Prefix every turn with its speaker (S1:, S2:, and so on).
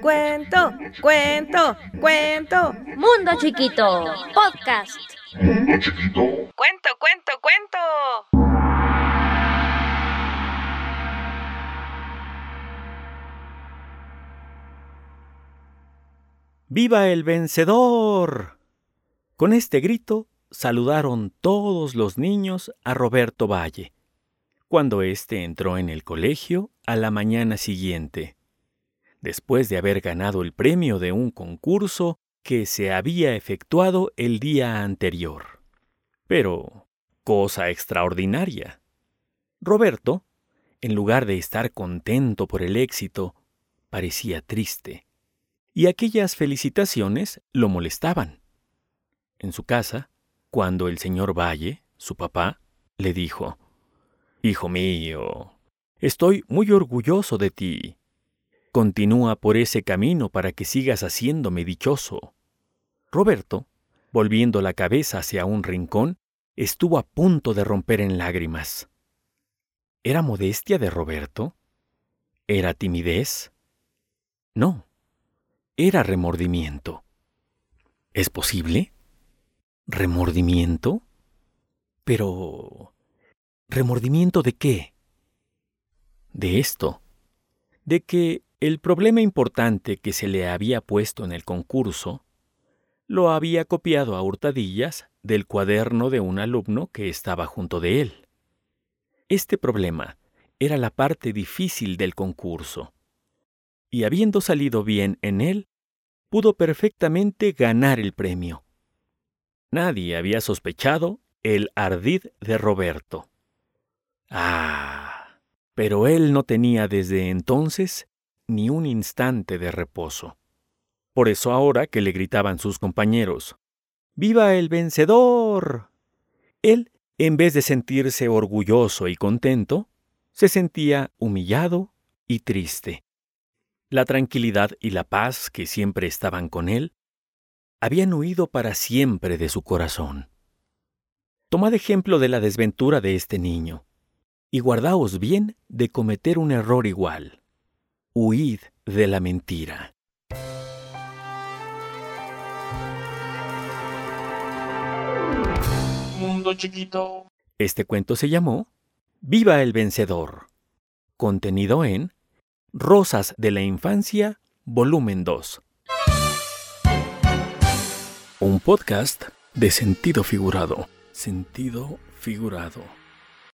S1: Cuento, cuento, cuento.
S2: Mundo Chiquito, podcast.
S1: Cuento, cuento, cuento.
S3: ¡Viva el vencedor! Con este grito saludaron todos los niños a Roberto Valle, cuando éste entró en el colegio a la mañana siguiente, después de haber ganado el premio de un concurso que se había efectuado el día anterior. Pero, cosa extraordinaria. Roberto, en lugar de estar contento por el éxito, parecía triste, y aquellas felicitaciones lo molestaban. En su casa, cuando el señor Valle, su papá, le dijo, Hijo mío, estoy muy orgulloso de ti. Continúa por ese camino para que sigas haciéndome dichoso. Roberto, volviendo la cabeza hacia un rincón, estuvo a punto de romper en lágrimas. ¿Era modestia de Roberto? ¿Era timidez? No, era remordimiento. ¿Es posible? ¿Remordimiento? Pero... ¿Remordimiento de qué? De esto. De que el problema importante que se le había puesto en el concurso lo había copiado a hurtadillas del cuaderno de un alumno que estaba junto de él. Este problema era la parte difícil del concurso, y habiendo salido bien en él, pudo perfectamente ganar el premio. Nadie había sospechado el ardid de Roberto. Ah, pero él no tenía desde entonces ni un instante de reposo. Por eso ahora que le gritaban sus compañeros, ¡Viva el vencedor! Él, en vez de sentirse orgulloso y contento, se sentía humillado y triste. La tranquilidad y la paz que siempre estaban con él habían huido para siempre de su corazón. Tomad ejemplo de la desventura de este niño, y guardaos bien de cometer un error igual. Huid de la mentira.
S4: Mundo chiquito.
S3: Este cuento se llamó Viva el vencedor, contenido en Rosas de la Infancia, volumen 2 un podcast de sentido figurado. Sentido figurado.